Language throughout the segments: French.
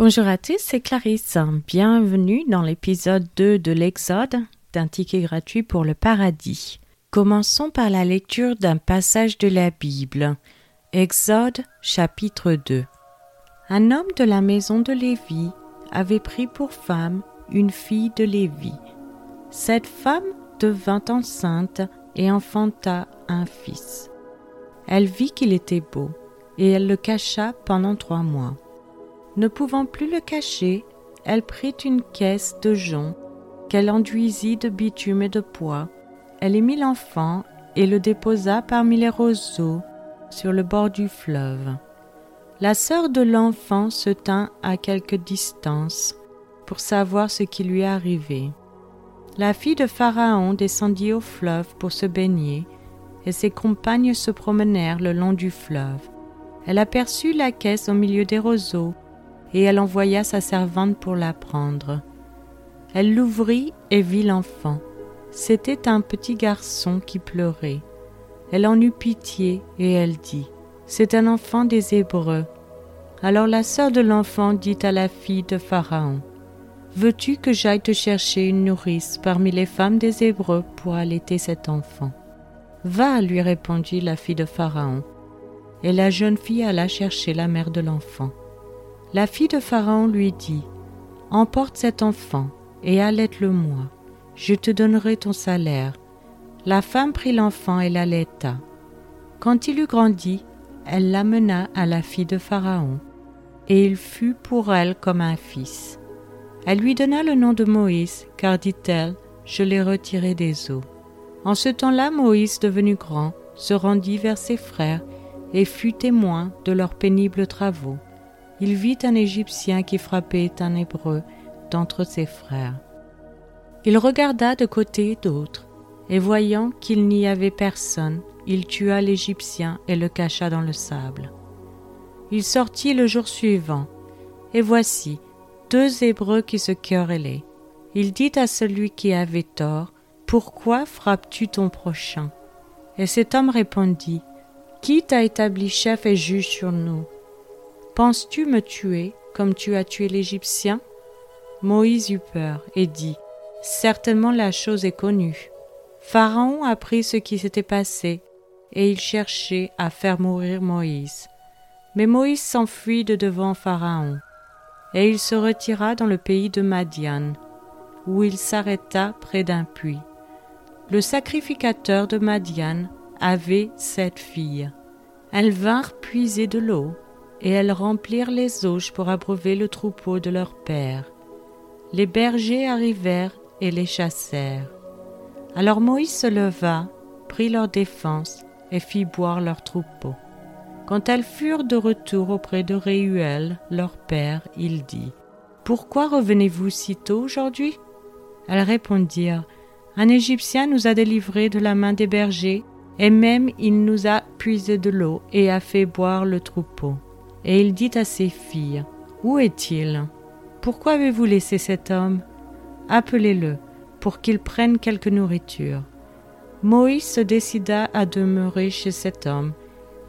Bonjour à tous, c'est Clarisse. Bienvenue dans l'épisode 2 de l'Exode d'un ticket gratuit pour le paradis. Commençons par la lecture d'un passage de la Bible. Exode chapitre 2. Un homme de la maison de Lévi avait pris pour femme une fille de Lévi. Cette femme devint enceinte et enfanta un fils. Elle vit qu'il était beau, et elle le cacha pendant trois mois. Ne pouvant plus le cacher, elle prit une caisse de jonc qu'elle enduisit de bitume et de pois. Elle y mit l'enfant et le déposa parmi les roseaux sur le bord du fleuve. La sœur de l'enfant se tint à quelque distance pour savoir ce qui lui arrivait. La fille de Pharaon descendit au fleuve pour se baigner, et ses compagnes se promenèrent le long du fleuve. Elle aperçut la caisse au milieu des roseaux, et elle envoya sa servante pour la prendre. Elle l'ouvrit et vit l'enfant. C'était un petit garçon qui pleurait. Elle en eut pitié et elle dit, C'est un enfant des Hébreux. Alors la sœur de l'enfant dit à la fille de Pharaon, Veux-tu que j'aille te chercher une nourrice parmi les femmes des Hébreux pour allaiter cet enfant? Va, lui répondit la fille de Pharaon. Et la jeune fille alla chercher la mère de l'enfant. La fille de Pharaon lui dit, Emporte cet enfant et allaite-le-moi, je te donnerai ton salaire. La femme prit l'enfant et l'allaita. Quand il eut grandi, elle l'amena à la fille de Pharaon, et il fut pour elle comme un fils. Elle lui donna le nom de Moïse, car dit-elle, je l'ai retiré des eaux. En ce temps-là, Moïse, devenu grand, se rendit vers ses frères et fut témoin de leurs pénibles travaux. Il vit un Égyptien qui frappait un Hébreu d'entre ses frères. Il regarda de côté et d'autre, et voyant qu'il n'y avait personne, il tua l'Égyptien et le cacha dans le sable. Il sortit le jour suivant, et voici, deux Hébreux qui se querellaient. Il dit à celui qui avait tort, Pourquoi frappes-tu ton prochain? Et cet homme répondit, Qui t'a établi chef et juge sur nous? Penses-tu me tuer comme tu as tué l'Égyptien? Moïse eut peur et dit, Certainement la chose est connue. Pharaon apprit ce qui s'était passé, et il cherchait à faire mourir Moïse. Mais Moïse s'enfuit de devant Pharaon et il se retira dans le pays de Madian, où il s'arrêta près d'un puits. Le sacrificateur de Madian avait sept filles. Elles vinrent puiser de l'eau, et elles remplirent les auges pour abreuver le troupeau de leur père. Les bergers arrivèrent et les chassèrent. Alors Moïse se leva, prit leur défense et fit boire leur troupeau. Quand elles furent de retour auprès de Réuel, leur père, il dit Pourquoi revenez-vous si tôt aujourd'hui? Elles répondirent Un Égyptien nous a délivrés de la main des bergers, et même il nous a puisé de l'eau et a fait boire le troupeau. Et il dit à ses filles Où est-il? Pourquoi avez-vous laissé cet homme? Appelez-le, pour qu'il prenne quelque nourriture. Moïse se décida à demeurer chez cet homme,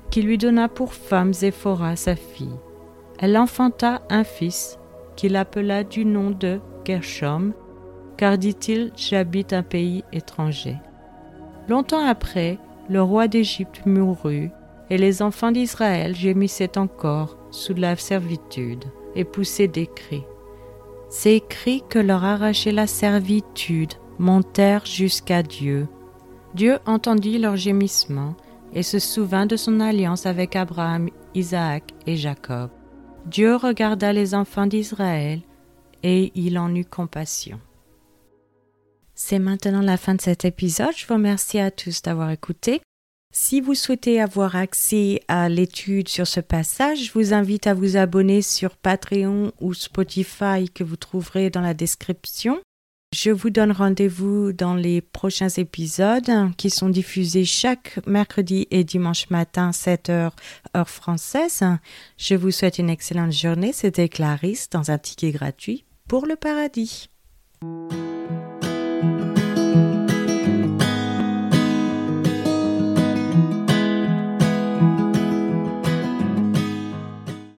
qui lui donna pour femme Zéphora sa fille. Elle enfanta un fils, qu'il appela du nom de Gershom, car dit-il, j'habite un pays étranger. Longtemps après, le roi d'Égypte mourut, et les enfants d'Israël gémissaient encore sous la servitude, et poussaient des cris. Ces cris que leur arrachait la servitude montèrent jusqu'à Dieu. Dieu entendit leurs gémissements, et se souvint de son alliance avec Abraham, Isaac et Jacob. Dieu regarda les enfants d'Israël et il en eut compassion. C'est maintenant la fin de cet épisode. Je vous remercie à tous d'avoir écouté. Si vous souhaitez avoir accès à l'étude sur ce passage, je vous invite à vous abonner sur Patreon ou Spotify que vous trouverez dans la description. Je vous donne rendez-vous dans les prochains épisodes qui sont diffusés chaque mercredi et dimanche matin 7 heures heure française. Je vous souhaite une excellente journée. C'était Clarisse dans un ticket gratuit pour le paradis.